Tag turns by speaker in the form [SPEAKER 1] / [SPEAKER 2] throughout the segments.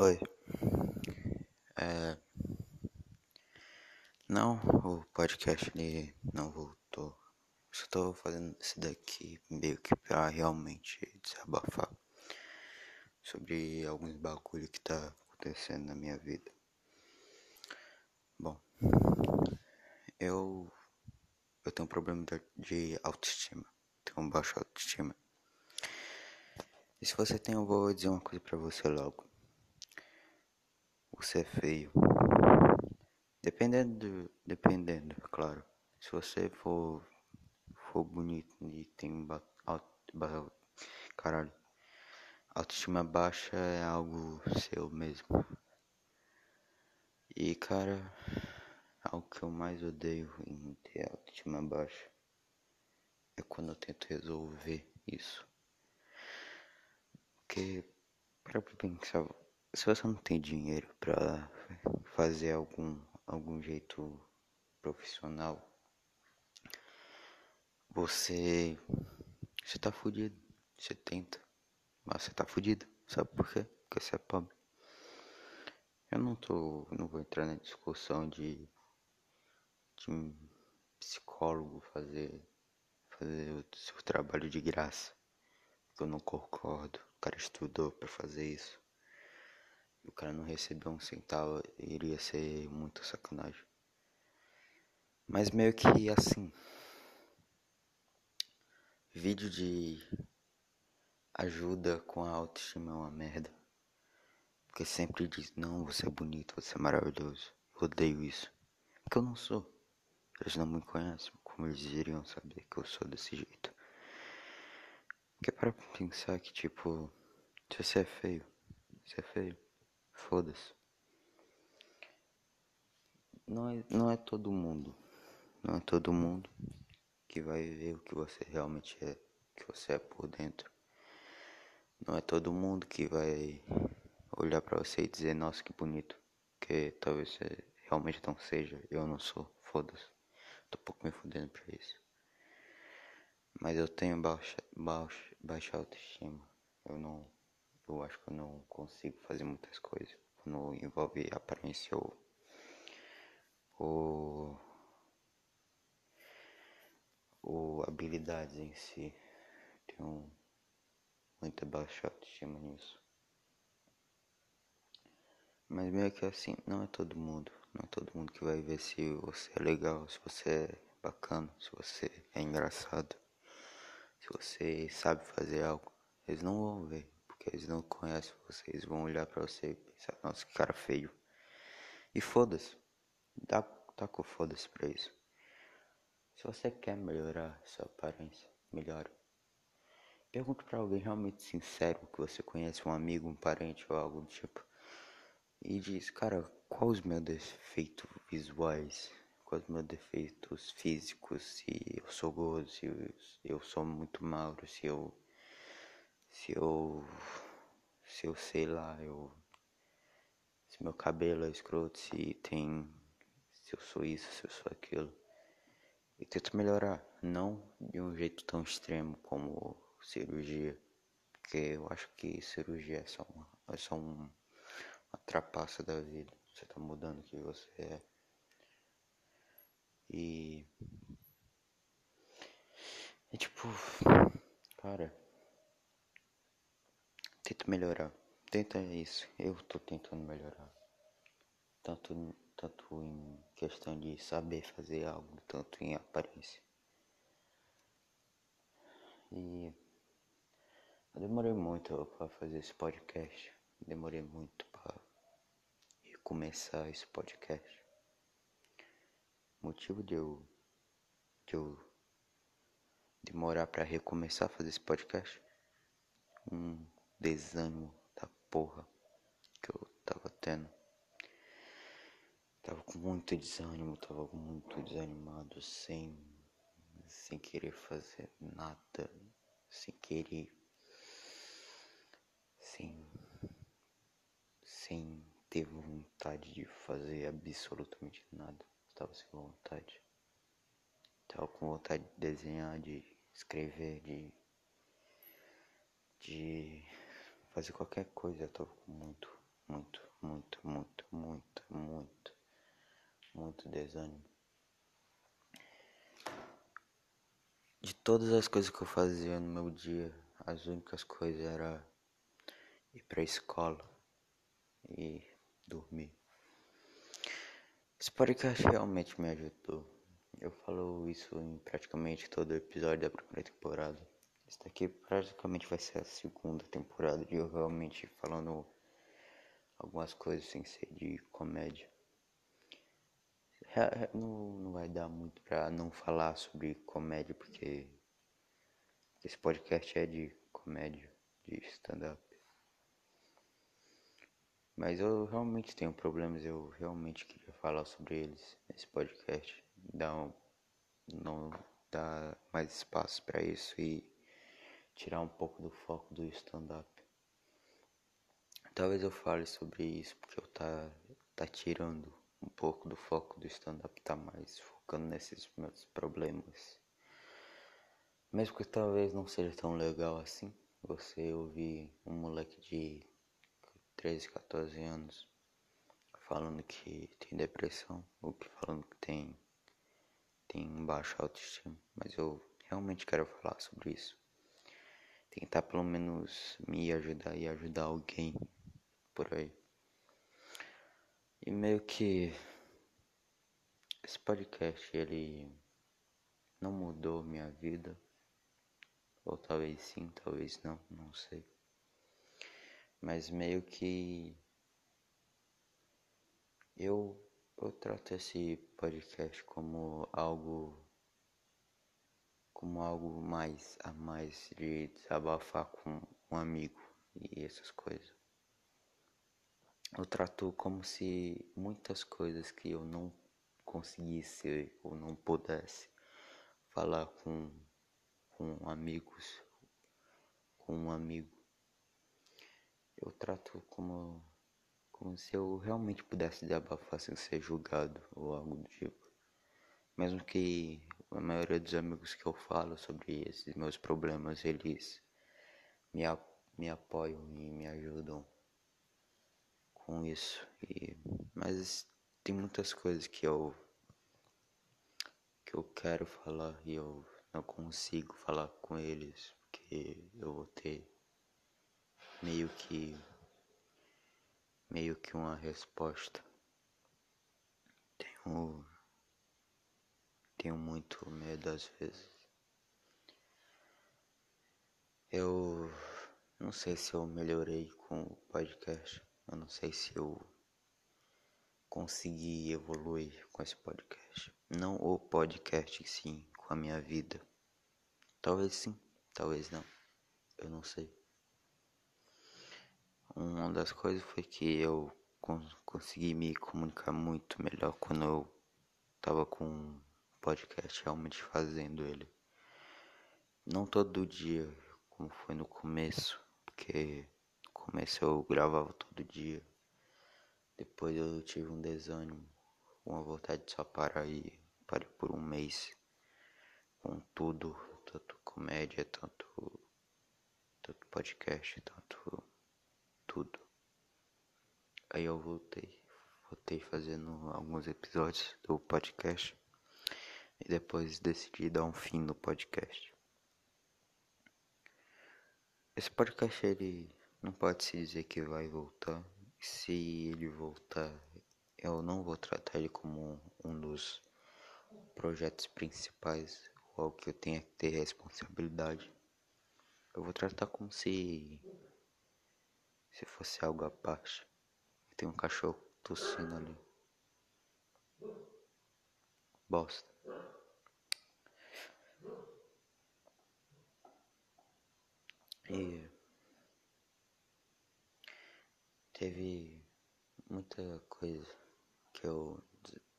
[SPEAKER 1] Oi. É... Não, o podcast ele não voltou. Só tô fazendo isso daqui meio que pra realmente desabafar sobre alguns bagulho que tá acontecendo na minha vida. Bom, eu eu tenho um problema de autoestima. Tenho baixa autoestima. E se você tem, eu vou dizer uma coisa pra você logo. Você é feio. Dependendo, dependendo, claro. Se você for, for bonito e tem ba, ba, caralho, autoestima baixa é algo seu mesmo. E cara, algo que eu mais odeio em ter autoestima baixa é quando eu tento resolver isso. Porque, para pensar, se você não tem dinheiro para fazer algum, algum jeito profissional, você, você tá fudido. Você tenta, mas você tá fudido. Sabe por quê? Porque você é pobre. Eu não tô, não vou entrar na discussão de, de um psicólogo fazer, fazer o seu trabalho de graça. Eu não concordo. O cara estudou para fazer isso o cara não recebeu um centavo, iria ser muito sacanagem. Mas meio que assim. Vídeo de ajuda com a autoestima é uma merda. Porque sempre diz, não, você é bonito, você é maravilhoso. Eu odeio isso. Porque eu não sou. Eles não me conhecem, como eles iriam saber que eu sou desse jeito. Porque para pensar que, tipo, se você é feio, você é feio. Foda-se. Não é, não é todo mundo. Não é todo mundo que vai ver o que você realmente é, o que você é por dentro. Não é todo mundo que vai olhar para você e dizer, nossa, que bonito. Que talvez você realmente não seja, eu não sou. Foda-se. Tô um pouco me fudendo pra isso. Mas eu tenho baixa, baixa, baixa autoestima. Eu não eu acho que eu não consigo fazer muitas coisas quando envolve aparência ou, ou, ou habilidades em si. Tenho muita baixa autoestima nisso. Mas meio que assim, não é todo mundo. Não é todo mundo que vai ver se você é legal, se você é bacana, se você é engraçado, se você sabe fazer algo. Eles não vão ver eles não conhecem vocês, vão olhar para você e pensar, nossa, que cara feio. E foda-se. Dá, tá com foda-se pra isso. Se você quer melhorar sua aparência, melhore. Pergunte para alguém realmente sincero que você conhece, um amigo, um parente ou algo do tipo. E diz, cara, quais os meus defeitos visuais? Quais os meus defeitos físicos? Se eu sou gordo, se eu, eu sou muito magro, se eu se eu. Se eu sei lá, eu. Se meu cabelo é escroto, se tem. Se eu sou isso, se eu sou aquilo. E tento melhorar. Não de um jeito tão extremo como cirurgia. Porque eu acho que cirurgia é só uma, é só um, uma trapaça da vida. Você tá mudando o que você é. E. É tipo. Cara. Tenta melhorar. Tenta isso. Eu tô tentando melhorar. Tanto, tanto em questão de saber fazer algo, tanto em aparência. E eu demorei muito para fazer esse podcast. Demorei muito para começar esse podcast. O motivo de eu, de eu demorar para recomeçar a fazer esse podcast. Um desânimo da porra que eu tava tendo. Tava com muito desânimo, tava muito desanimado, sem, sem querer fazer nada, sem querer, sem, sem ter vontade de fazer absolutamente nada. Tava sem vontade. Tava com vontade de desenhar, de escrever, de, de fazer qualquer coisa, eu tô com muito, muito, muito, muito, muito, muito, muito desânimo. De todas as coisas que eu fazia no meu dia, as únicas coisas era ir pra escola e dormir. Esse podcast realmente me ajudou. Eu falo isso em praticamente todo episódio da primeira temporada. Esse daqui praticamente vai ser a segunda temporada de eu realmente falando algumas coisas sem ser de comédia. Não, não vai dar muito pra não falar sobre comédia, porque esse podcast é de comédia, de stand-up. Mas eu realmente tenho problemas, eu realmente queria falar sobre eles nesse podcast. Não, não dar mais espaço para isso e tirar um pouco do foco do stand-up. Talvez eu fale sobre isso porque eu tá, tá tirando um pouco do foco do stand-up, tá mais focando nesses meus problemas. Mesmo que talvez não seja tão legal assim, você ouvir um moleque de 13, 14 anos falando que tem depressão ou que falando que tem tem baixa autoestima, mas eu realmente quero falar sobre isso tentar pelo menos me ajudar e ajudar alguém por aí. E meio que esse podcast ele não mudou minha vida. Ou talvez sim, talvez não, não sei. Mas meio que eu, eu trato esse podcast como algo como algo mais a mais de desabafar com um amigo e essas coisas. Eu trato como se muitas coisas que eu não conseguisse ou não pudesse falar com, com amigos, com um amigo, eu trato como, como se eu realmente pudesse desabafar sem ser julgado ou algo do tipo. Mesmo que a maioria dos amigos que eu falo sobre esses meus problemas, eles me, me apoiam e me ajudam com isso. E, mas tem muitas coisas que eu que eu quero falar e eu não consigo falar com eles porque eu vou ter meio que meio que uma resposta. Tenho tenho muito medo às vezes. Eu não sei se eu melhorei com o podcast. Eu não sei se eu consegui evoluir com esse podcast. Não o podcast, sim, com a minha vida. Talvez sim, talvez não. Eu não sei. Uma das coisas foi que eu consegui me comunicar muito melhor quando eu tava com podcast realmente fazendo ele. Não todo dia, como foi no começo, porque no começo eu gravava todo dia. Depois eu tive um desânimo, uma vontade de só parar e parei por um mês com tudo, tanto comédia, tanto, tanto podcast, tanto tudo. Aí eu voltei, voltei fazendo alguns episódios do podcast e depois decidi dar um fim no podcast. Esse podcast ele não pode se dizer que vai voltar. Se ele voltar, eu não vou tratar ele como um dos projetos principais ou algo que eu tenha que ter responsabilidade. Eu vou tratar como se se fosse algo à parte. Tem um cachorro tossindo ali. Bosta. E teve muita coisa que eu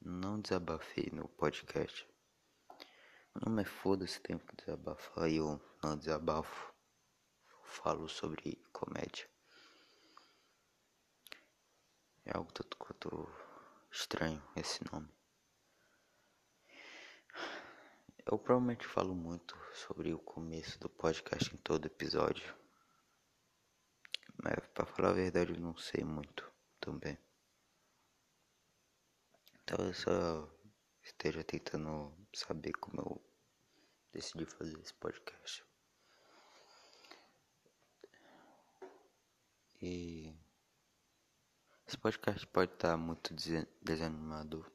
[SPEAKER 1] não desabafei no podcast. Não me foda se tenho que desabafar e eu não desabafo. Falo sobre comédia. É algo tanto quanto estranho esse nome. Eu provavelmente falo muito sobre o começo do podcast em todo episódio. Mas pra falar a verdade eu não sei muito. também. Então eu só esteja tentando saber como eu decidi fazer esse podcast. E esse podcast pode estar muito desanimador.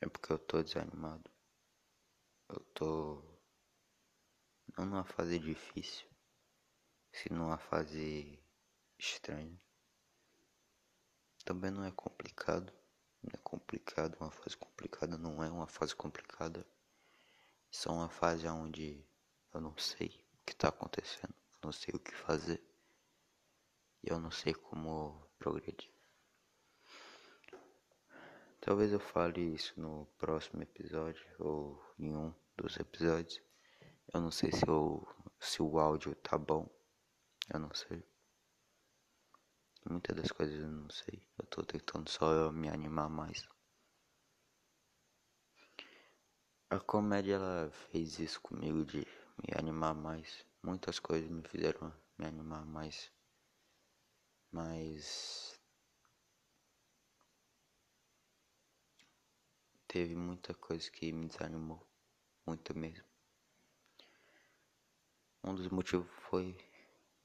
[SPEAKER 1] É porque eu tô desanimado. Eu tô não numa fase difícil, se numa fase estranha. Também não é complicado. Não é complicado, uma fase complicada não é uma fase complicada. Só uma fase onde eu não sei o que está acontecendo, não sei o que fazer e eu não sei como progredir. Talvez eu fale isso no próximo episódio ou em um dos episódios. Eu não sei se, eu, se o áudio tá bom. Eu não sei. Muitas das coisas eu não sei. Eu tô tentando só me animar mais. A comédia ela fez isso comigo de me animar mais. Muitas coisas me fizeram me animar mais. Mas teve muita coisa que me desanimou, muito mesmo. Um dos motivos foi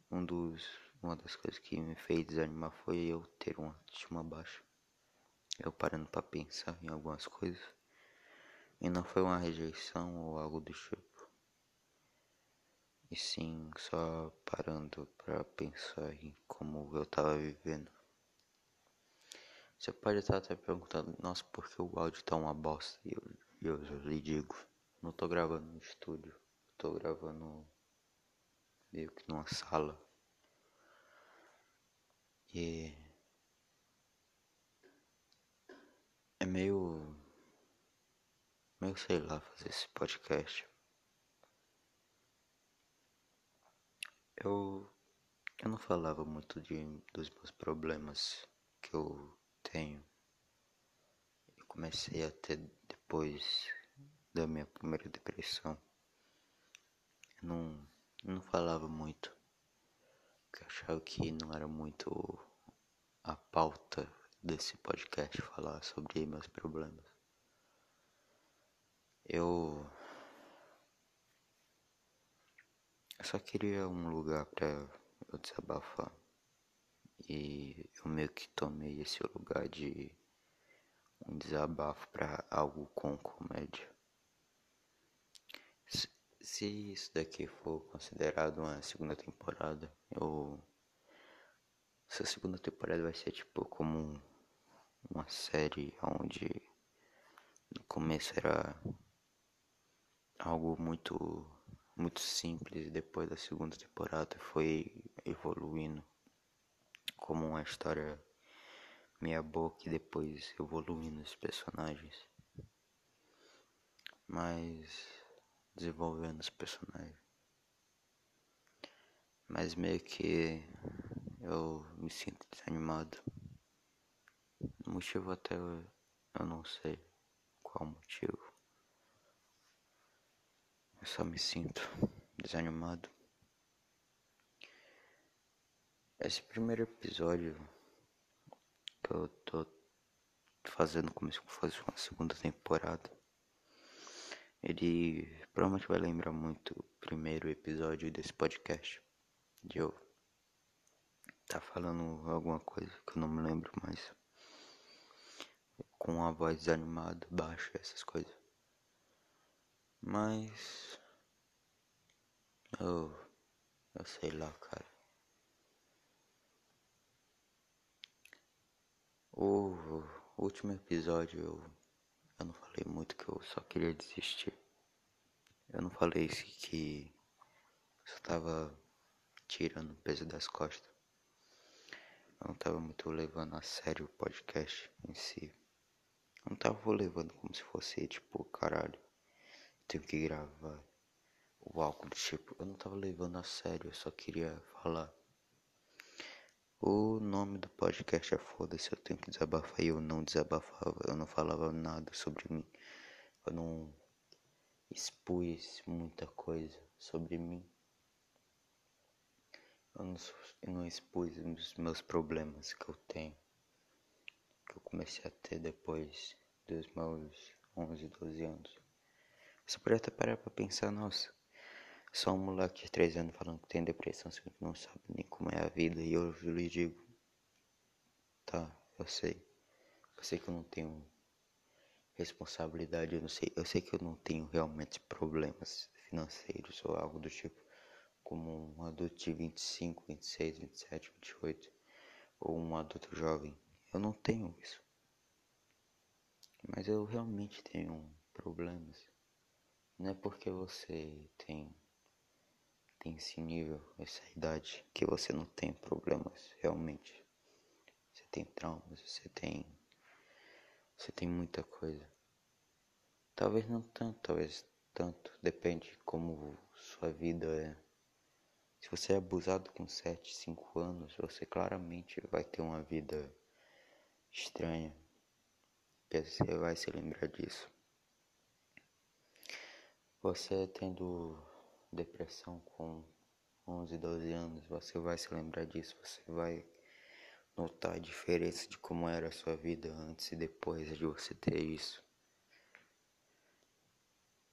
[SPEAKER 1] um dos uma das coisas que me fez desanimar foi eu ter uma autoestima baixa. Eu parando para pensar em algumas coisas. E não foi uma rejeição ou algo do tipo. E sim, só parando para pensar em como eu tava vivendo. Você pode estar até perguntando, nossa, por que o áudio tá uma bosta? E eu, eu, eu lhe digo, não tô gravando no estúdio, tô gravando meio que numa sala. É meio meio sei lá fazer esse podcast. Eu eu não falava muito de dos meus problemas que eu tenho. Eu comecei a ter depois da minha primeira depressão. Eu não, eu não falava muito. Achava que não era muito a pauta desse podcast falar sobre meus problemas. Eu, eu só queria um lugar para eu desabafar. E eu meio que tomei esse lugar de um desabafo para algo com comédia. Se, isso daqui for considerado uma segunda temporada, eu. Essa segunda temporada vai ser tipo como uma série onde no começo era algo muito muito simples e depois da segunda temporada foi evoluindo como uma história meia boca e depois evoluindo os personagens. Mas desenvolvendo os personagens. Mas meio que eu me sinto desanimado. O motivo até eu, eu não sei qual motivo. Eu só me sinto desanimado. Esse primeiro episódio que eu tô fazendo como se fosse uma segunda temporada, ele provavelmente vai lembrar muito o primeiro episódio desse podcast. De eu tá falando alguma coisa que eu não me lembro mais. Com uma voz desanimada, baixa, essas coisas. Mas. Eu. Eu sei lá, cara. O último episódio eu, eu não falei muito que eu só queria desistir. Eu não falei que só tava tirando o peso das costas. Eu não tava muito levando a sério o podcast em si. Eu não tava levando como se fosse tipo, caralho, tenho que gravar o álcool tipo. Eu não tava levando a sério, eu só queria falar. O nome do podcast é Foda-se, eu tenho que desabafar e eu não desabafava, eu não falava nada sobre mim. Eu não expus muita coisa sobre mim. Eu não, eu não expus os meus problemas que eu tenho. que eu comecei a ter depois dos meus 11, 12 anos. Você pode até parar pra pensar, nossa, só um moleque de 3 anos falando que tem depressão, você não sabe nem como é a vida. E eu lhe digo, tá, eu sei. Eu sei que eu não tenho responsabilidade, eu não sei. Eu sei que eu não tenho realmente problemas financeiros ou algo do tipo, como um adulto de 25, 26, 27, 28, ou um adulto jovem. Eu não tenho isso. Mas eu realmente tenho problemas. Não é porque você tem esse nível, essa idade, que você não tem problemas realmente. Você tem traumas, você tem. Você tem muita coisa. Talvez não tanto, talvez tanto. Depende de como sua vida é. Se você é abusado com 7, 5 anos, você claramente vai ter uma vida estranha. Você vai se lembrar disso. Você tendo depressão com 11, 12 anos, você vai se lembrar disso, você vai notar a diferença de como era a sua vida antes e depois de você ter isso.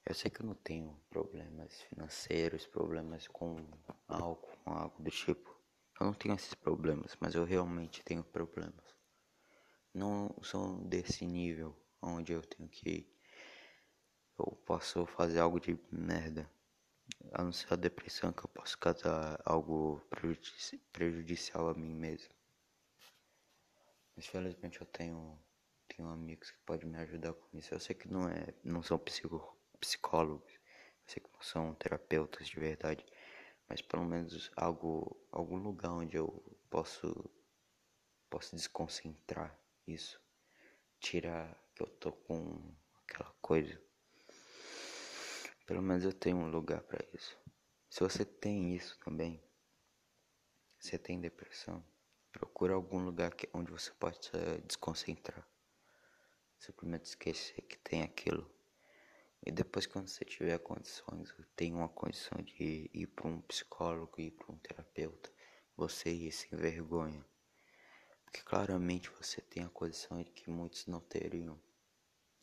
[SPEAKER 1] Eu sei que eu não tenho problemas financeiros, problemas com álcool, com algo do tipo. Eu não tenho esses problemas, mas eu realmente tenho problemas. Não são desse nível onde eu tenho que eu posso fazer algo de merda a não ser a depressão que eu posso causar algo prejudici prejudicial a mim mesmo. Mas felizmente eu tenho, tenho amigos que podem me ajudar com isso. Eu sei que não é, não são psico, psicólogos, eu sei que não são terapeutas de verdade, mas pelo menos algo, algum lugar onde eu posso, posso desconcentrar isso, tirar que eu tô com aquela coisa pelo menos eu tenho um lugar para isso. Se você tem isso também, você tem depressão, procura algum lugar que, onde você possa desconcentrar. Simplesmente esquecer que tem aquilo. E depois quando você tiver condições, tem uma condição de ir para um psicólogo, ir para um terapeuta, você ir sem vergonha. Porque claramente você tem a condição de que muitos não teriam.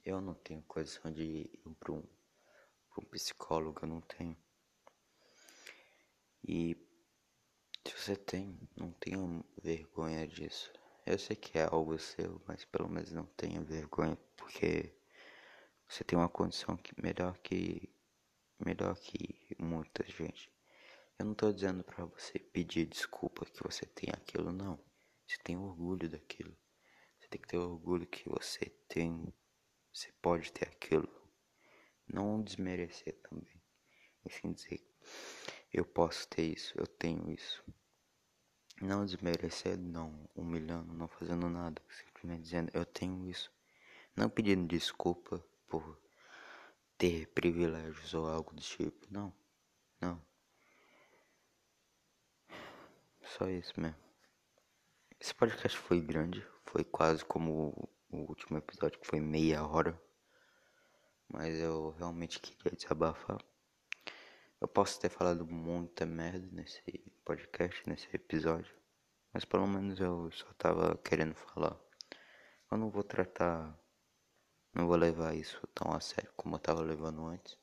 [SPEAKER 1] Eu não tenho condição de ir para um um psicólogo, eu não tenho. E se você tem, não tenha vergonha disso. Eu sei que é algo seu, mas pelo menos não tenha vergonha, porque você tem uma condição que melhor que melhor que muita gente. Eu não tô dizendo para você pedir desculpa que você tem aquilo, não. Você tem orgulho daquilo. Você tem que ter orgulho que você tem, você pode ter aquilo não desmerecer também. Enfim, dizer, eu posso ter isso, eu tenho isso. Não desmerecer, não humilhando, não fazendo nada, simplesmente dizendo, eu tenho isso. Não pedindo desculpa por ter privilégios ou algo do tipo, não, não. Só isso mesmo. Esse podcast foi grande, foi quase como o último episódio que foi meia hora mas eu realmente queria desabafar. Eu posso ter falado muita merda nesse podcast, nesse episódio, mas pelo menos eu só tava querendo falar. Eu não vou tratar, não vou levar isso tão a sério como eu tava levando antes.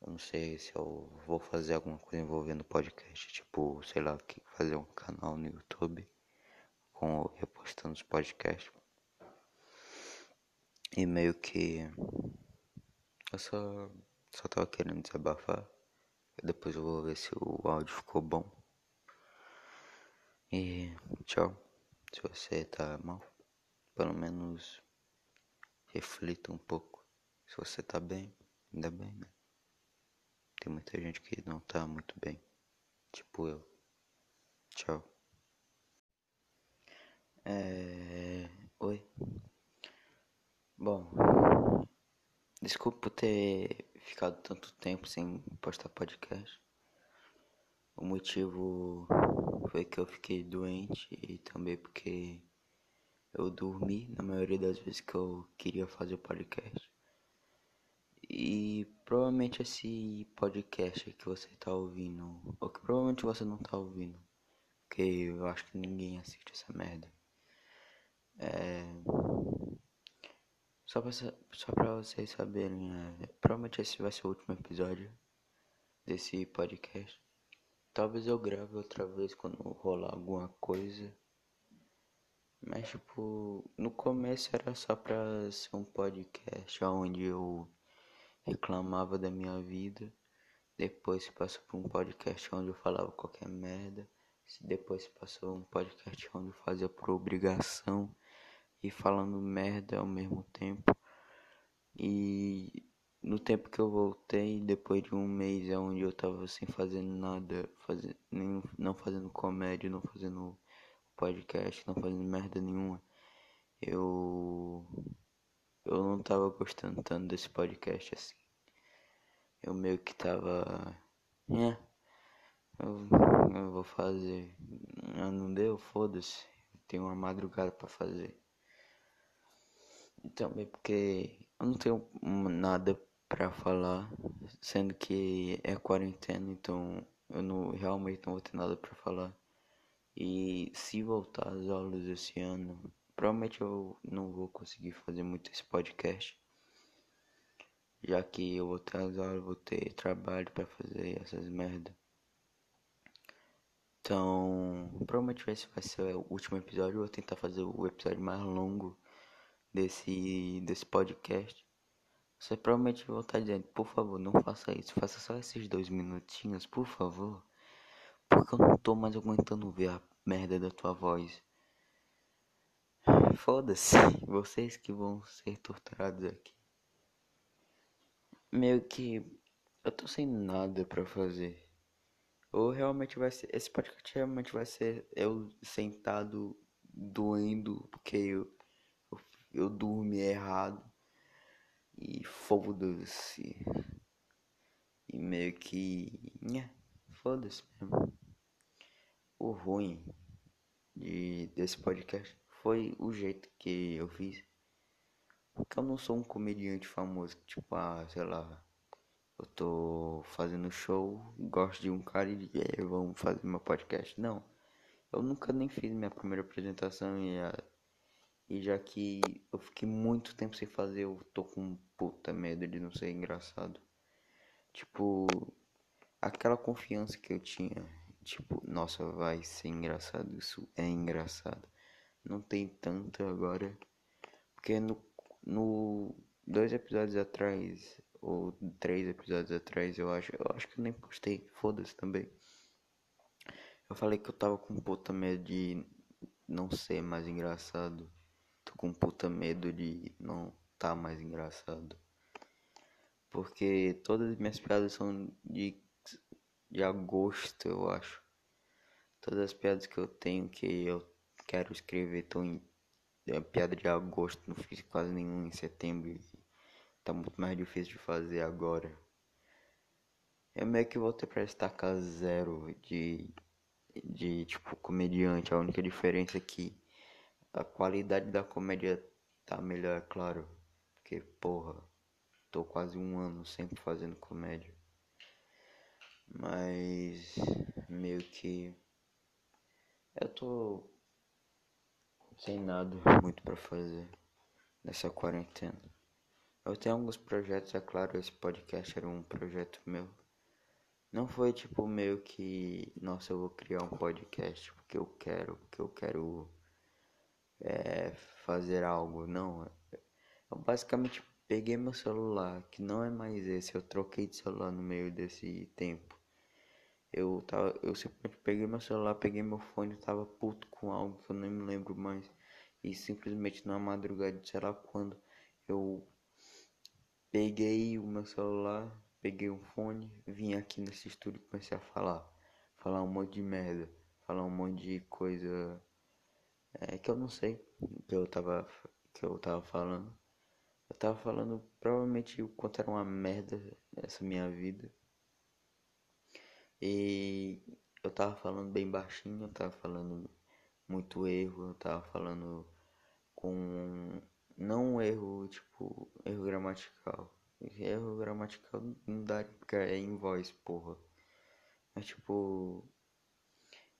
[SPEAKER 1] Eu não sei se eu vou fazer alguma coisa envolvendo podcast, tipo, sei lá, fazer um canal no YouTube com repostando os podcasts. E meio que eu só, só tava querendo desabafar. Depois eu vou ver se o áudio ficou bom. E tchau. Se você tá mal, pelo menos reflita um pouco. Se você tá bem, ainda bem, né? Tem muita gente que não tá muito bem. Tipo eu. Tchau. É... Oi. Bom, Desculpa por ter ficado tanto tempo sem postar podcast. O motivo foi que eu fiquei doente e também porque eu dormi na maioria das vezes que eu queria fazer o podcast. E provavelmente esse podcast que você tá ouvindo, ou que provavelmente você não tá ouvindo, porque eu acho que ninguém assiste essa merda. É... Só pra, só pra vocês saberem, é... provavelmente esse vai ser o último episódio desse podcast. Talvez eu grave outra vez quando rolar alguma coisa. Mas tipo, no começo era só pra ser um podcast onde eu reclamava da minha vida. Depois passou por um podcast onde eu falava qualquer merda. Depois passou um podcast onde eu fazia por obrigação e falando merda ao mesmo tempo. E no tempo que eu voltei, depois de um mês é onde eu tava sem fazer nada, fazer, nem, não fazendo comédia, não fazendo podcast, não fazendo merda nenhuma, eu eu não tava gostando tanto desse podcast assim. Eu meio que tava. É, eu, eu vou fazer. Ah, não deu? Foda-se. Tenho uma madrugada para fazer. Também porque eu não tenho nada para falar, sendo que é quarentena, então eu não realmente não vou ter nada para falar. E se voltar às aulas esse ano, provavelmente eu não vou conseguir fazer muito esse podcast. Já que eu vou ter as aulas, vou ter trabalho para fazer essas merda. Então, provavelmente esse vai ser o último episódio. Eu vou tentar fazer o episódio mais longo desse, desse podcast. Você provavelmente vai estar dizendo, por favor, não faça isso. Faça só esses dois minutinhos, por favor. Porque eu não tô mais aguentando ver a merda da tua voz. Foda-se, vocês que vão ser torturados aqui. Meio que eu tô sem nada para fazer. Ou realmente vai ser. Esse podcast realmente vai ser eu sentado doendo porque eu, eu, dormi errado. E foda-se. E meio que. Foda-se mesmo. O ruim de, desse podcast foi o jeito que eu fiz. Porque eu não sou um comediante famoso, tipo, ah, sei lá, eu tô fazendo show, gosto de um cara e é, vamos fazer meu podcast. Não, eu nunca nem fiz minha primeira apresentação e, a, e já que eu fiquei muito tempo sem fazer, eu tô com puta medo de não ser engraçado. Tipo, aquela confiança que eu tinha, tipo, nossa, vai ser engraçado, isso é engraçado. Não tem tanto agora, porque no, no dois episódios atrás ou três episódios atrás, eu acho. Eu acho que eu nem postei, foda-se também. Eu falei que eu tava com puta medo de não ser mais engraçado. Tô com puta medo de não tá mais engraçado. Porque todas as minhas piadas são de, de agosto, eu acho. Todas as piadas que eu tenho que eu quero escrever estão em é, piada de agosto, não fiz quase nenhum em setembro tá muito mais difícil de fazer agora. Eu meio que voltei pra estacar zero de, de tipo comediante. A única diferença é que a qualidade da comédia tá melhor, é claro. Porque, porra, tô quase um ano sempre fazendo comédia. Mas meio que eu tô sem nada muito para fazer nessa quarentena. Eu tenho alguns projetos, é claro, esse podcast era um projeto meu. Não foi tipo meio que, nossa, eu vou criar um podcast porque eu quero, porque eu quero é, fazer algo. Não, eu basicamente peguei meu celular, que não é mais esse, eu troquei de celular no meio desse tempo. Eu tava, eu simplesmente peguei meu celular, peguei meu fone, tava puto com algo que eu nem me lembro mais. E simplesmente na madrugada, sei lá quando, eu Peguei o meu celular, peguei um fone, vim aqui nesse estúdio e comecei a falar. Falar um monte de merda, falar um monte de coisa é, que eu não sei que eu tava que eu tava falando. Eu tava falando provavelmente o quanto era uma merda essa minha vida. E eu tava falando bem baixinho, eu tava falando muito erro, eu tava falando com não um erro, tipo, erro gramatical. Erro gramatical não dá porque é em voz, porra. Mas tipo.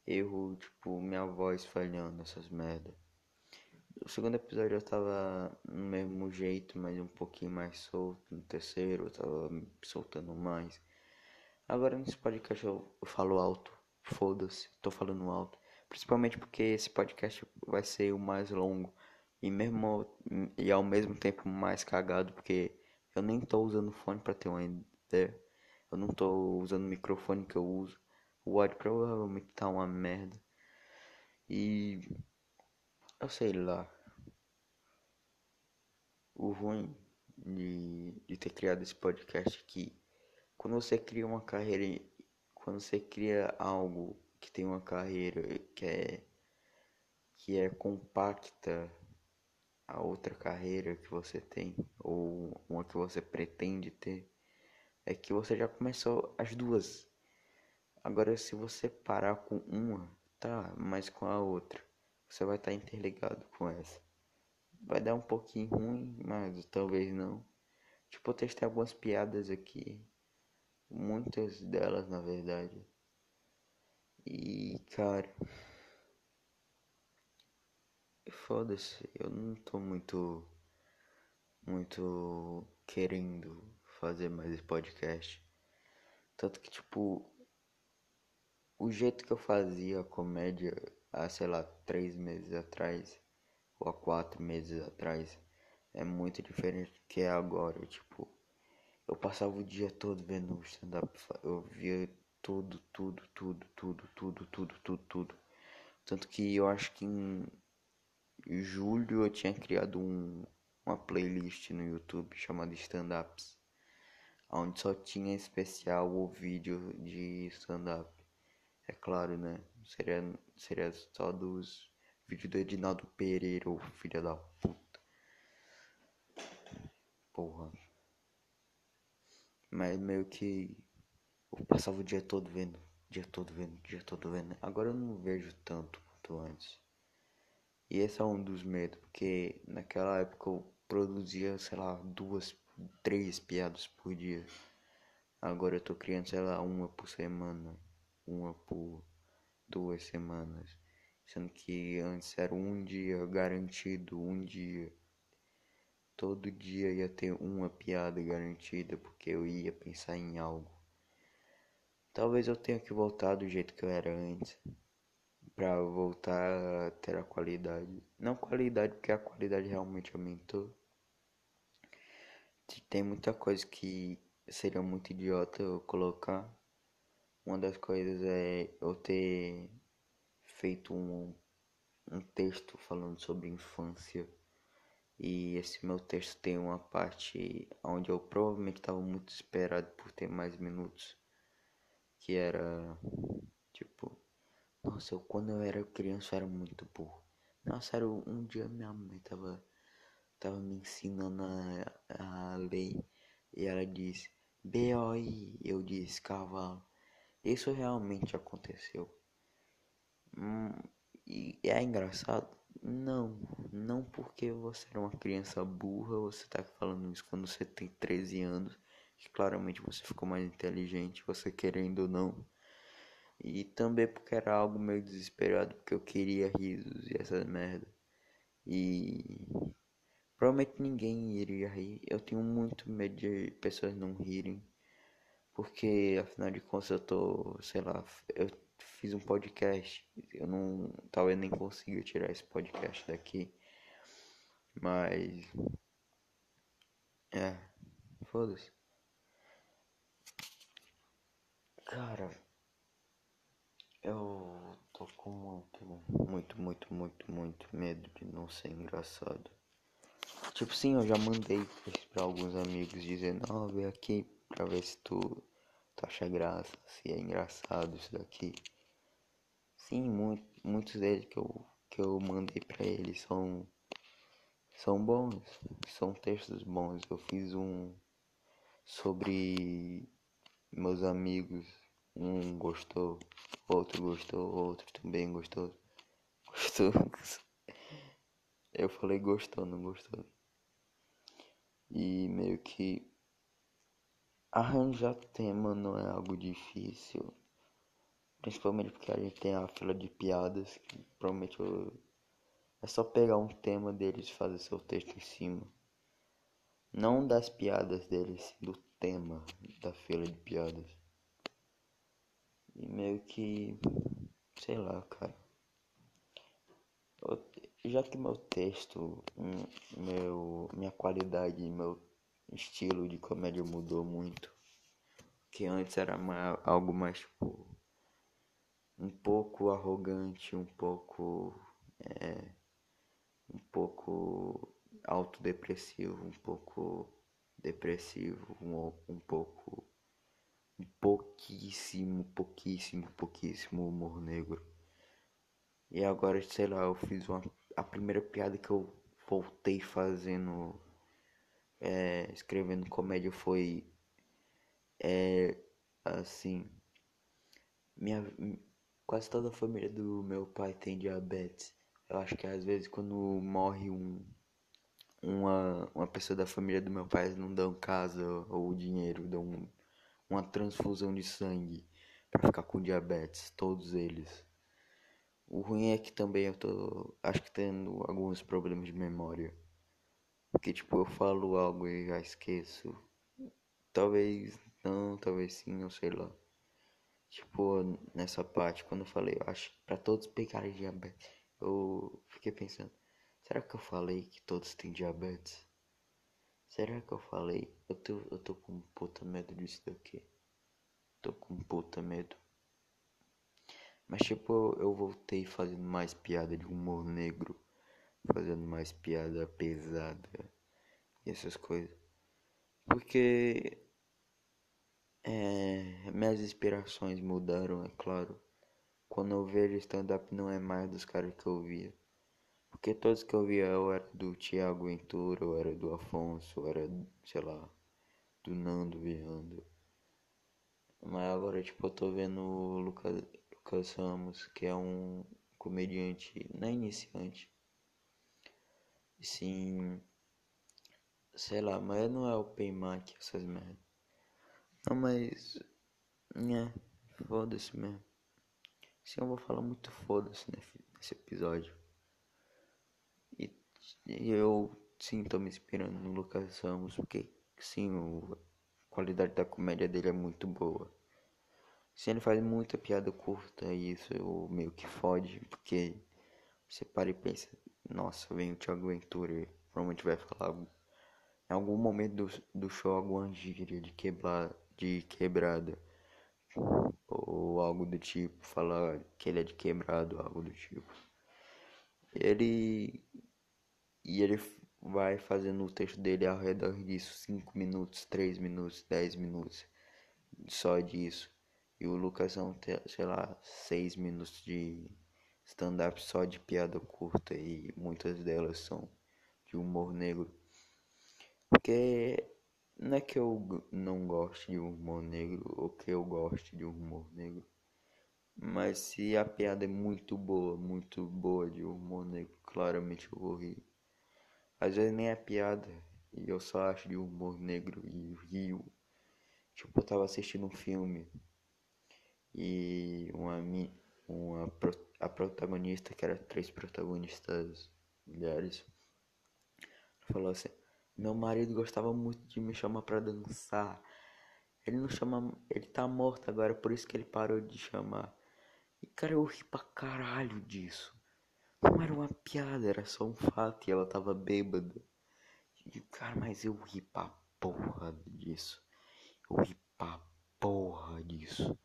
[SPEAKER 1] Erro, tipo, minha voz falhando, essas merda. o segundo episódio eu tava no mesmo jeito, mas um pouquinho mais solto. No terceiro eu tava soltando mais. Agora nesse podcast eu, eu falo alto. Foda-se, tô falando alto. Principalmente porque esse podcast vai ser o mais longo. E mesmo e ao mesmo tempo mais cagado, porque eu nem tô usando fone para ter uma ideia. Eu não tô usando o microfone que eu uso. O áudio provavelmente tá uma merda. E eu sei lá. O ruim de, de ter criado esse podcast aqui, quando você cria uma carreira, quando você cria algo que tem uma carreira que é que é compacta a outra carreira que você tem ou uma que você pretende ter, é que você já começou as duas. Agora se você parar com uma, tá, mas com a outra você vai estar tá interligado com essa. Vai dar um pouquinho ruim, mas talvez não. Tipo, eu testei algumas piadas aqui. Muitas delas, na verdade. E, cara. Foda-se, eu não tô muito. Muito querendo fazer mais esse podcast. Tanto que, tipo. O jeito que eu fazia comédia há, sei lá, três meses atrás, ou há quatro meses atrás, é muito diferente do que é agora. Tipo, eu passava o dia todo vendo stand-up, eu via tudo, tudo, tudo, tudo, tudo, tudo, tudo, tudo. Tanto que eu acho que em julho eu tinha criado um, uma playlist no YouTube chamada Stand-Ups, onde só tinha especial ou vídeo de stand-up. É claro, né? Seria, seria só dos vídeos do Edinaldo Pereira, o filho da puta. Porra. Mas meio que eu passava o dia todo vendo, dia todo vendo, dia todo vendo. Agora eu não vejo tanto quanto antes. E esse é um dos medos, porque naquela época eu produzia, sei lá, duas, três piadas por dia. Agora eu tô criando, sei lá, uma por semana uma por duas semanas, sendo que antes era um dia garantido, um dia. Todo dia ia ter uma piada garantida porque eu ia pensar em algo. Talvez eu tenha que voltar do jeito que eu era antes. Pra voltar a ter a qualidade. Não qualidade, porque a qualidade realmente aumentou. Tem muita coisa que seria muito idiota eu colocar. Uma das coisas é eu ter feito um, um texto falando sobre infância. E esse meu texto tem uma parte onde eu provavelmente estava muito esperado por ter mais minutos. Que era tipo, nossa, eu, quando eu era criança eu era muito burro. Nossa, era um dia minha mãe tava, tava me ensinando a, a e ela disse B-O-I, eu disse cavalo. Isso realmente aconteceu. Hum, e é engraçado? Não, não porque você era uma criança burra, você tá falando isso quando você tem 13 anos, que claramente você ficou mais inteligente, você querendo ou não. E também porque era algo meio desesperado, porque eu queria risos e essa merda. E provavelmente ninguém iria rir. Eu tenho muito medo de pessoas não rirem. Porque afinal de contas eu tô, sei lá, eu fiz um podcast. Eu não. Talvez nem consiga tirar esse podcast daqui. Mas. É. Foda-se. Cara. Eu tô com muito, muito, muito, muito, muito medo de não ser engraçado. Tipo, sim, eu já mandei pra alguns amigos dizendo, ó, oh, vem aqui pra ver se tu tu acha graça, se é engraçado isso daqui. Sim, muito, muitos deles que eu, que eu mandei pra eles são, são bons, são textos bons. Eu fiz um sobre meus amigos, um gostou, outro gostou, outro também gostou. Gostou. Eu falei gostou, não gostou. E meio que Arranjar tema não é algo difícil. Principalmente porque a gente tem a fila de piadas que eu, É só pegar um tema deles e fazer seu texto em cima. Não das piadas deles, do tema da fila de piadas. E meio que. Sei lá, cara. Já que meu texto, meu, minha qualidade, meu estilo de comédia mudou muito. Que antes era mais, algo mais tipo. Um pouco arrogante, um pouco. É, um pouco autodepressivo, um pouco depressivo, um, um pouco. Um pouquíssimo, pouquíssimo, pouquíssimo humor negro. E agora, sei lá, eu fiz uma. A primeira piada que eu voltei fazendo. É, escrevendo comédia foi. É. Assim. Minha. Quase toda a família do meu pai tem diabetes. Eu acho que às vezes quando morre um. Uma, uma pessoa da família do meu pai não dão casa ou dinheiro, dão uma transfusão de sangue para ficar com diabetes, todos eles. O ruim é que também eu tô, acho que tendo alguns problemas de memória. Porque, tipo, eu falo algo e já esqueço. Talvez não, talvez sim, não sei lá. Tipo, nessa parte, quando eu falei, eu acho que pra todos pegarem diabetes, eu fiquei pensando, será que eu falei que todos têm diabetes? Será que eu falei? Eu tô, eu tô com puta medo disso daqui. Tô com puta medo. Mas tipo, eu voltei fazendo mais piada de humor negro, fazendo mais piada pesada e essas coisas. Porque é, minhas inspirações mudaram, é claro. Quando eu vejo stand-up não é mais dos caras que eu via. Porque todos que eu via eu era do Thiago Ventura, era do Afonso, era, sei lá, do Nando Viando. Mas agora, tipo, eu tô vendo o Lucas, Lucas Ramos, que é um comediante, não é iniciante. Sim, sei lá, mas não é o Paymac, essas merda. Não, mas. É, foda-se mesmo. Sim, eu vou falar muito foda-se nesse episódio. E, e, eu sim tô me inspirando no Lucas Ramos, porque sim, o, a qualidade da comédia dele é muito boa. Se ele faz muita piada curta, isso eu meio que fode, porque você para e pensa, nossa, vem o Thiago Ventura provavelmente vai falar em algum momento do, do show alguma gíria de quebrar de quebrada ou algo do tipo, falar que ele é de quebrado, algo do tipo. Ele e ele vai fazendo o texto dele ao redor disso, 5 minutos, 3 minutos, 10 minutos, só disso. E o Lucas são, sei lá, seis minutos de stand-up só de piada curta e muitas delas são de humor negro. Porque não é que eu não goste de humor negro ou que eu goste de humor negro. Mas se a piada é muito boa, muito boa de humor negro, claramente eu vou rir. Às vezes nem é piada e eu só acho de humor negro e rio. Tipo, eu tava assistindo um filme e uma, uma a protagonista, que era três protagonistas mulheres, falou assim: Meu marido gostava muito de me chamar para dançar. Ele não chama. Ele tá morto agora, por isso que ele parou de chamar. E cara, eu ri pra caralho disso. Não era uma piada, era só um fato e ela tava bêbada. E cara, mas eu ri pra porra disso. Eu ri pra porra disso.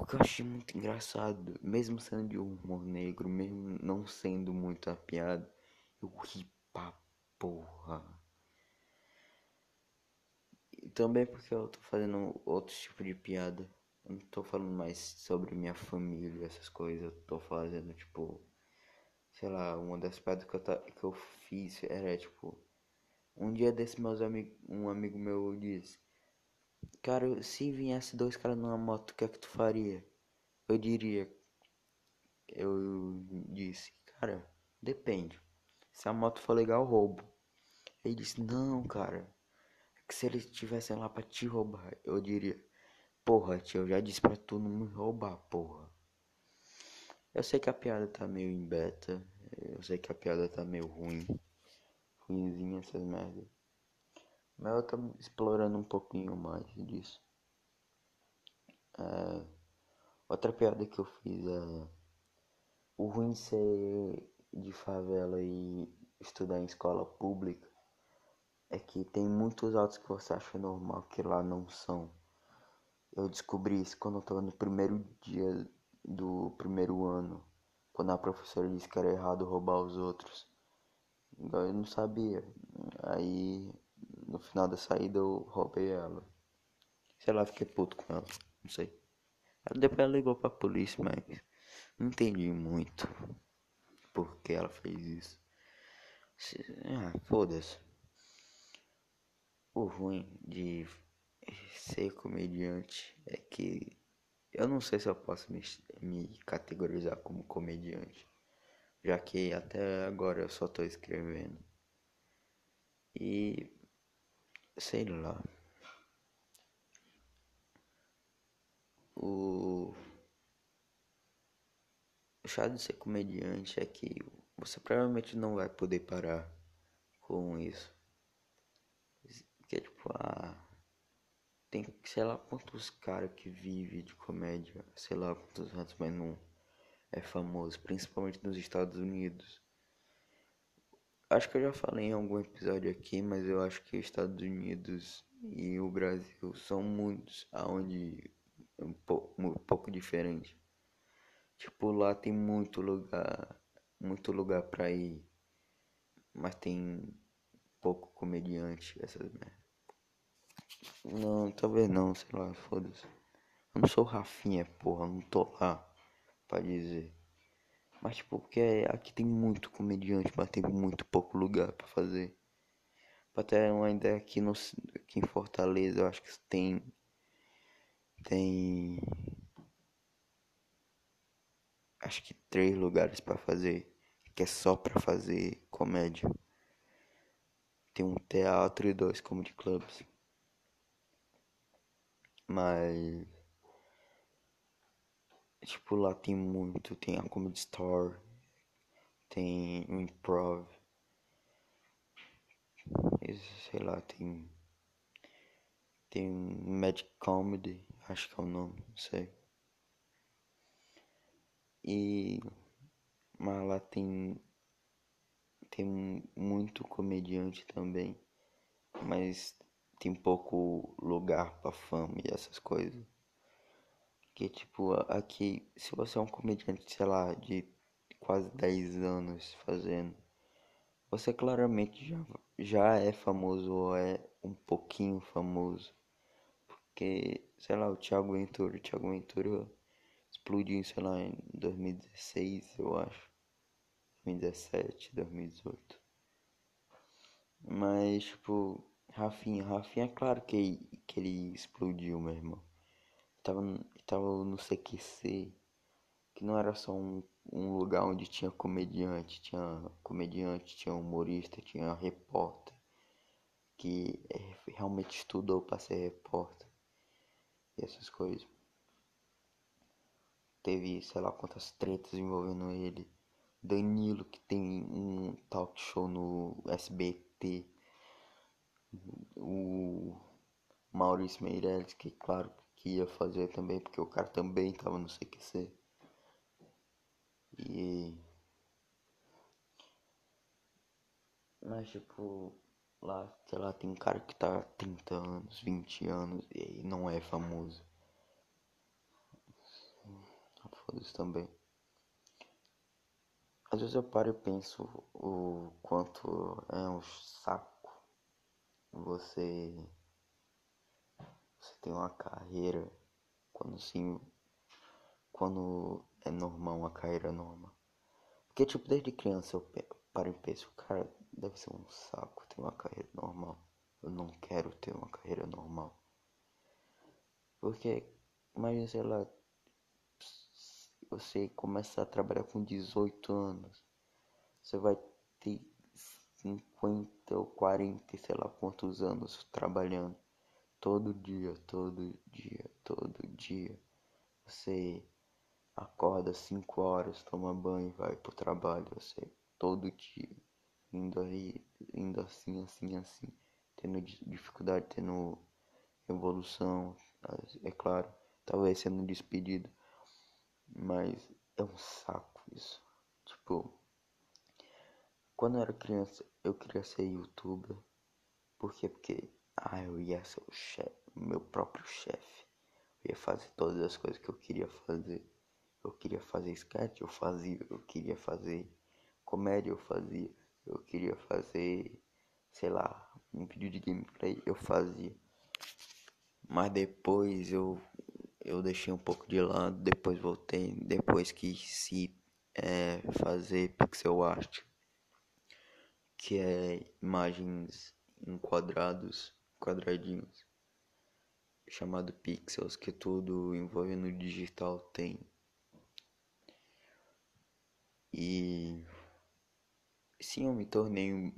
[SPEAKER 1] Porque eu achei muito engraçado, mesmo sendo de humor negro, mesmo não sendo muito a piada, eu ri pra porra. E também porque eu tô fazendo outro tipo de piada. Eu não tô falando mais sobre minha família, essas coisas. Eu tô fazendo, tipo, sei lá, uma das piadas que eu, que eu fiz era, tipo, um dia desse meus amigos, um amigo meu disse Cara, se viesse dois caras numa moto, o que é que tu faria? Eu diria. Eu disse, cara, depende. Se a moto for legal, roubo. Ele disse, não, cara. É que se eles estivessem lá pra te roubar, eu diria, porra, tio, eu já disse pra tu não me roubar, porra. Eu sei que a piada tá meio em beta. Eu sei que a piada tá meio ruim. Ruimzinha essas merdas. Mas eu tô explorando um pouquinho mais disso. É, outra piada que eu fiz é o ruim ser de favela e estudar em escola pública é que tem muitos autos que você acha normal que lá não são. Eu descobri isso quando eu tava no primeiro dia do primeiro ano, quando a professora disse que era errado roubar os outros. Eu não sabia. Aí no final da saída eu roubei ela. Sei lá, fiquei puto com ela. Não sei. Depois ela ligou pra polícia, mas não entendi muito porque ela fez isso. Ah, foda-se. O ruim de ser comediante é que eu não sei se eu posso me, me categorizar como comediante, já que até agora eu só tô escrevendo. E sei lá. O, o chato de ser comediante é que você provavelmente não vai poder parar com isso. Porque tipo, ah, tem sei lá quantos caras que vivem de comédia, sei lá quantos anos, mas não é famoso, principalmente nos Estados Unidos. Acho que eu já falei em algum episódio aqui, mas eu acho que os Estados Unidos e o Brasil são muitos, aonde é um pouco, um pouco diferente. Tipo, lá tem muito lugar, muito lugar pra ir, mas tem pouco comediante, essas merda. Não, talvez não, sei lá, foda-se. Eu não sou Rafinha, porra, não tô lá pra dizer. Mas tipo, porque aqui tem muito comediante, mas tem muito pouco lugar pra fazer. Pra ter uma ideia aqui, no, aqui em Fortaleza, eu acho que tem. Tem. Acho que três lugares pra fazer. Que é só pra fazer comédia. Tem um teatro e dois comedy clubs. Mas. Tipo, lá tem muito. Tem a Comedy Store. Tem o Improv. Sei lá, tem. Tem Magic Comedy. Acho que é o nome, não sei. E. Mas lá tem. Tem muito comediante também. Mas tem pouco lugar para fama e essas coisas. Que tipo, aqui, se você é um comediante, sei lá, de quase 10 anos fazendo, você claramente já, já é famoso ou é um pouquinho famoso. Porque, sei lá, o Thiago Ventura, o Thiago Ventura explodiu, sei lá, em 2016, eu acho. 2017, 2018. Mas, tipo, Rafinha, Rafinha, é claro que, que ele explodiu, meu irmão. Tava, tava no CQC, que não era só um, um lugar onde tinha comediante, tinha comediante, tinha humorista, tinha repórter, que é, realmente estudou para ser repórter e essas coisas. Teve, sei lá quantas tretas envolvendo ele. Danilo, que tem um talk show no SBT o Maurício Meirelles, que claro que ia fazer também, porque o cara também tava no CQC. E. Mas tipo, lá, sei lá, tem cara que tá 30 anos, 20 anos e não é famoso. Foda-se também. Às vezes eu paro e penso o quanto é um saco você você tem uma carreira quando sim quando é normal uma carreira normal. Porque tipo desde criança eu paro e penso cara deve ser um saco ter uma carreira normal. Eu não quero ter uma carreira normal. Porque imagina sei lá você começar a trabalhar com 18 anos você vai ter 50 ou 40, sei lá quantos anos trabalhando. Todo dia, todo dia, todo dia. Você acorda 5 horas, toma banho, vai pro trabalho. Você todo dia, indo aí, indo assim, assim, assim, tendo dificuldade, tendo evolução, é claro, talvez sendo despedido, mas é um saco isso. Tipo, quando eu era criança, eu queria ser youtuber, por quê? Porque, ah, eu ia ser o chefe, meu próprio chefe, eu ia fazer todas as coisas que eu queria fazer. Eu queria fazer sketch, eu fazia. Eu queria fazer comédia, eu fazia. Eu queria fazer, sei lá, um vídeo de gameplay, eu fazia. Mas depois eu eu deixei um pouco de lado, depois voltei, depois que se é, fazer pixel art, que é imagens em quadrados, quadradinhos, chamado pixels, que tudo envolvendo digital tem. E sim, eu me tornei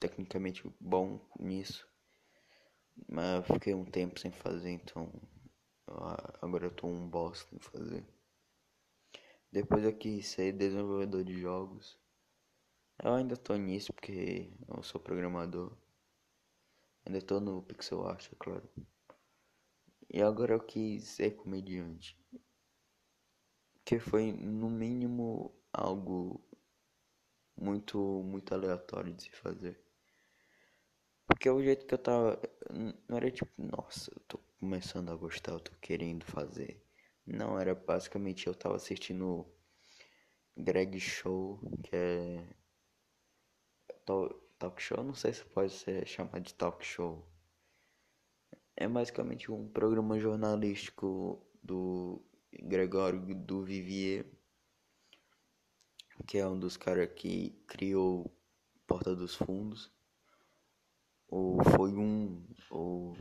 [SPEAKER 1] tecnicamente bom nisso. Mas fiquei um tempo sem fazer, então agora eu tô um bosta em fazer. Depois eu quis ser desenvolvedor de jogos. Eu ainda tô nisso porque eu sou programador. Ainda tô no pixel art, é claro. E agora eu quis ser comediante. Que foi no mínimo algo muito muito aleatório de se fazer. Porque o jeito que eu tava não era tipo, nossa, eu tô começando a gostar, eu tô querendo fazer. Não, era basicamente eu tava assistindo Greg Show, que é talk show, não sei se pode ser chamado de talk show. É basicamente um programa jornalístico do Gregório do Vivier que é um dos caras que criou Porta dos Fundos. Ou foi um, ou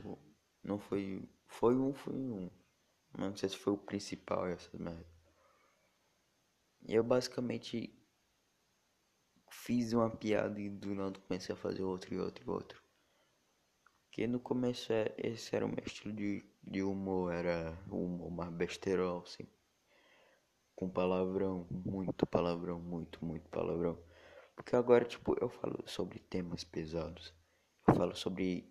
[SPEAKER 1] não foi, foi um, foi um. Mas não sei se foi o principal essa merda. E eu basicamente fiz uma piada e do nada comecei a fazer outro e outro e outro. Porque no começo é, esse era o meu estilo de, de humor, era o humor mais besterol, assim com palavrão, muito palavrão, muito, muito palavrão. Porque agora, tipo, eu falo sobre temas pesados. Eu falo sobre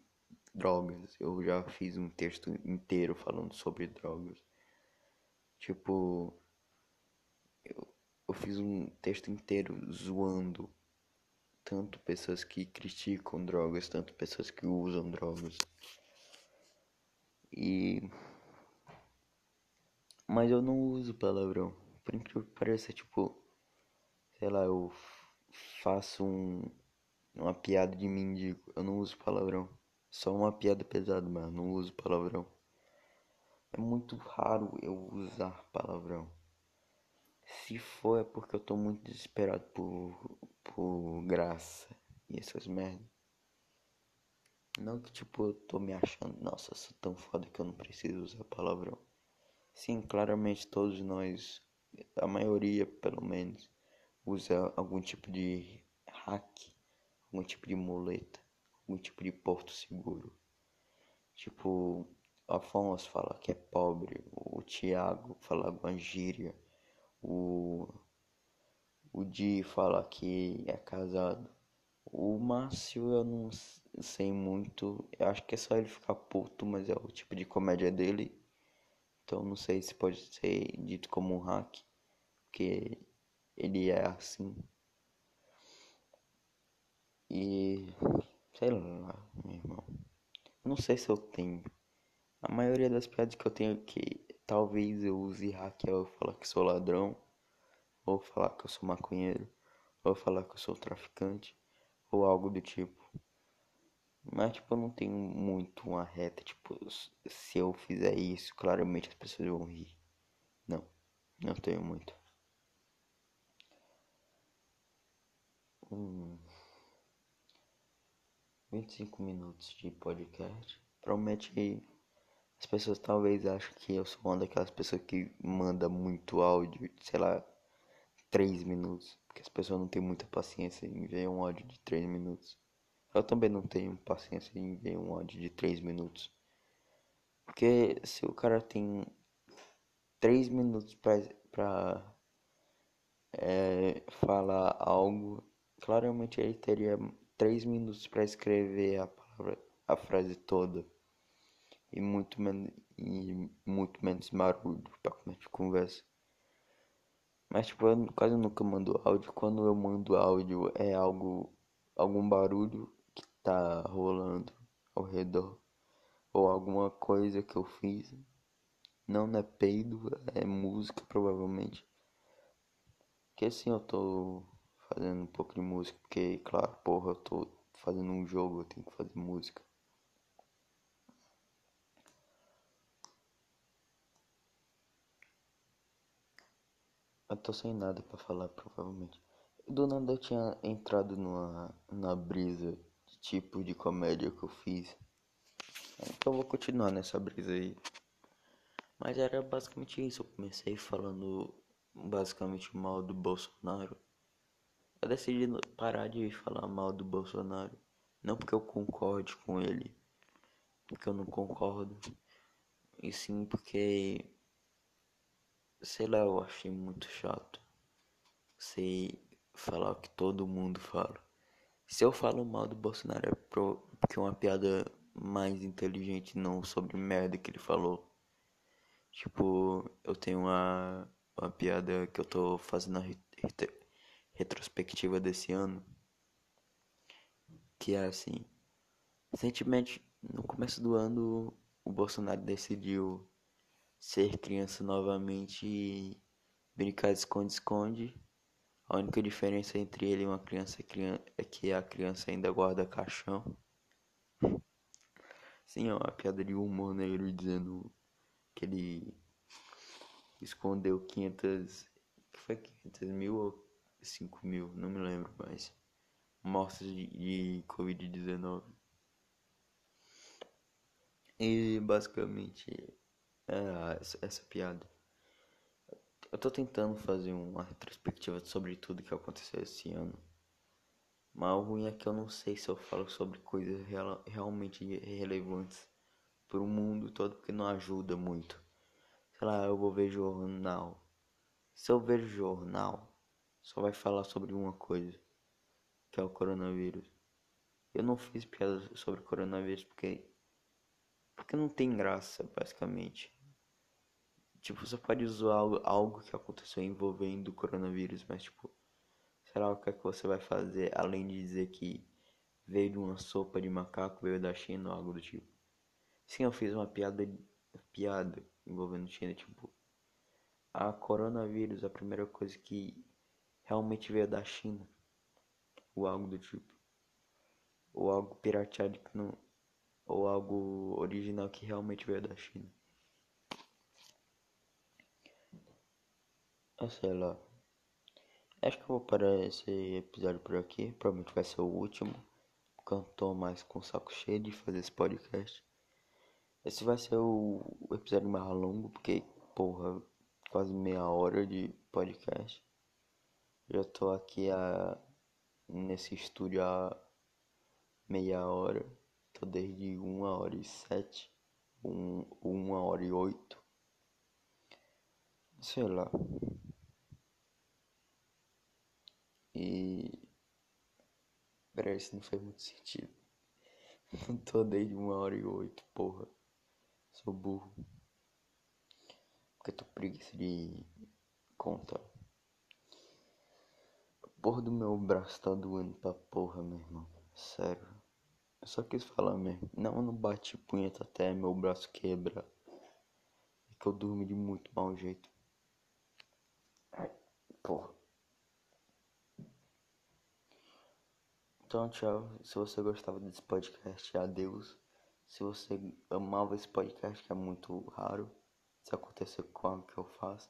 [SPEAKER 1] drogas. Eu já fiz um texto inteiro falando sobre drogas. Tipo, eu, eu fiz um texto inteiro zoando tanto pessoas que criticam drogas, tanto pessoas que usam drogas. E mas eu não uso palavrão por incrível que pareça, tipo, sei lá, eu faço um, uma piada de mendigo, eu não uso palavrão. Só uma piada pesada, mano, não uso palavrão. É muito raro eu usar palavrão. Se for é porque eu tô muito desesperado por, por graça e essas merdas. Não que tipo eu tô me achando, nossa, sou tão foda que eu não preciso usar palavrão. Sim, claramente todos nós a maioria pelo menos, usa algum tipo de hack, algum tipo de muleta, algum tipo de porto seguro. Tipo, Afonso fala que é pobre, o Thiago fala alguma gíria, o, o Di fala que é casado. O Márcio eu não sei muito, eu acho que é só ele ficar puto, mas é o tipo de comédia dele. Então não sei se pode ser dito como um hack, porque ele é assim. E sei lá, meu irmão. Não sei se eu tenho. A maioria das piadas que eu tenho aqui, talvez eu use Raquel eu falar que sou ladrão, ou falar que eu sou maconheiro, ou falar que eu sou traficante, ou algo do tipo. Mas, tipo, eu não tenho muito uma reta, tipo, se eu fizer isso, claramente as pessoas vão rir. Não, não tenho muito. Hum, 25 minutos de podcast. Promete. As pessoas talvez achem que eu sou uma daquelas pessoas que manda muito áudio, sei lá, 3 minutos. Porque as pessoas não têm muita paciência em ver um áudio de 3 minutos. Eu também não tenho paciência em ver um áudio de 3 minutos. Porque se o cara tem 3 minutos pra, pra é, falar algo, claramente ele teria três minutos para escrever a palavra, a frase toda e muito menos e muito menos barulho para começar de conversa. Mas tipo, eu quase nunca mando áudio. Quando eu mando áudio é algo algum barulho que tá rolando ao redor ou alguma coisa que eu fiz. Não, não é peido, é música provavelmente. Que assim eu tô fazendo um pouco de música, porque claro, porra, eu tô fazendo um jogo, eu tenho que fazer música. Eu tô sem nada para falar, provavelmente. Do nada eu tinha entrado numa, na brisa de tipo de comédia que eu fiz. Então eu vou continuar nessa brisa aí. Mas era basicamente isso. Eu comecei falando basicamente mal do Bolsonaro. Eu decidi parar de falar mal do Bolsonaro. Não porque eu concorde com ele. Porque eu não concordo. E sim porque sei lá, eu achei muito chato. Sei falar o que todo mundo fala. Se eu falo mal do Bolsonaro é porque é uma piada mais inteligente, não sobre merda que ele falou. Tipo, eu tenho uma, uma piada que eu tô fazendo a retrospectiva desse ano. Que é assim. Recentemente, no começo do ano, o Bolsonaro decidiu ser criança novamente e brincar de esconde-esconde. A única diferença entre ele e uma criança é que a criança ainda guarda caixão. Sim, é uma piada de humor negro dizendo que ele escondeu 500. que foi 500 mil ou 5 mil? Não me lembro mais. Mortes de, de Covid-19. E basicamente é, essa, essa piada. Eu tô tentando fazer uma retrospectiva sobre tudo que aconteceu esse ano. Mas o ruim é que eu não sei se eu falo sobre coisas real, realmente relevantes pro mundo todo, porque não ajuda muito. Sei lá, eu vou ver jornal. Se eu ver jornal, só vai falar sobre uma coisa, que é o coronavírus. Eu não fiz piada sobre coronavírus porque porque não tem graça, basicamente. Tipo, você pode usar algo, algo que aconteceu envolvendo o coronavírus, mas tipo, será o que é que você vai fazer além de dizer que veio de uma sopa de macaco, veio da China ou algo do tipo? Sim, eu fiz uma piada, piada envolvendo China, tipo, a coronavírus, a primeira coisa que realmente veio da China, ou algo do tipo, ou algo pirateado que não, ou algo original que realmente veio da China. Eu sei lá. Acho que eu vou parar esse episódio por aqui. Provavelmente vai ser o último. Porque eu tô mais com o saco cheio de fazer esse podcast. Esse vai ser o, o episódio mais longo, porque, porra, quase meia hora de podcast. Já tô aqui a, nesse estúdio há meia hora. Tô desde uma hora e sete. Um, uma hora e oito. Sei lá. E. Peraí, isso não faz muito sentido. Não tô desde uma hora e oito, porra. Sou burro. Porque tô preguiça de contar. porra do meu braço tá doendo pra porra, meu irmão. Sério. Eu só quis falar mesmo. Não, eu não bati punheta até meu braço quebra. É que eu durmo de muito mau jeito. Ai, porra. Então, tchau. Se você gostava desse podcast, adeus. Se você amava esse podcast, que é muito raro, se acontecer com algo que eu faço,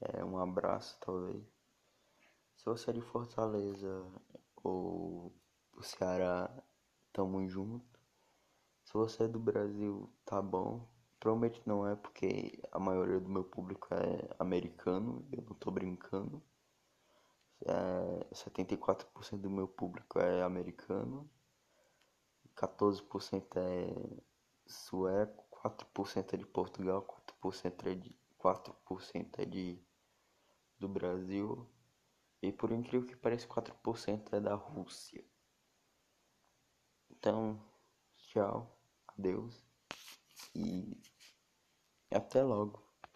[SPEAKER 1] é um abraço, talvez. Se você é de Fortaleza ou o Ceará, tamo junto. Se você é do Brasil, tá bom. Provavelmente não é, porque a maioria do meu público é americano, eu não tô brincando é, 74% do meu público é americano, 14% é sueco, 4% é de Portugal, 4% é de, 4% é de do Brasil e por incrível que pareça, 4% é da Rússia. Então, tchau, adeus e até logo.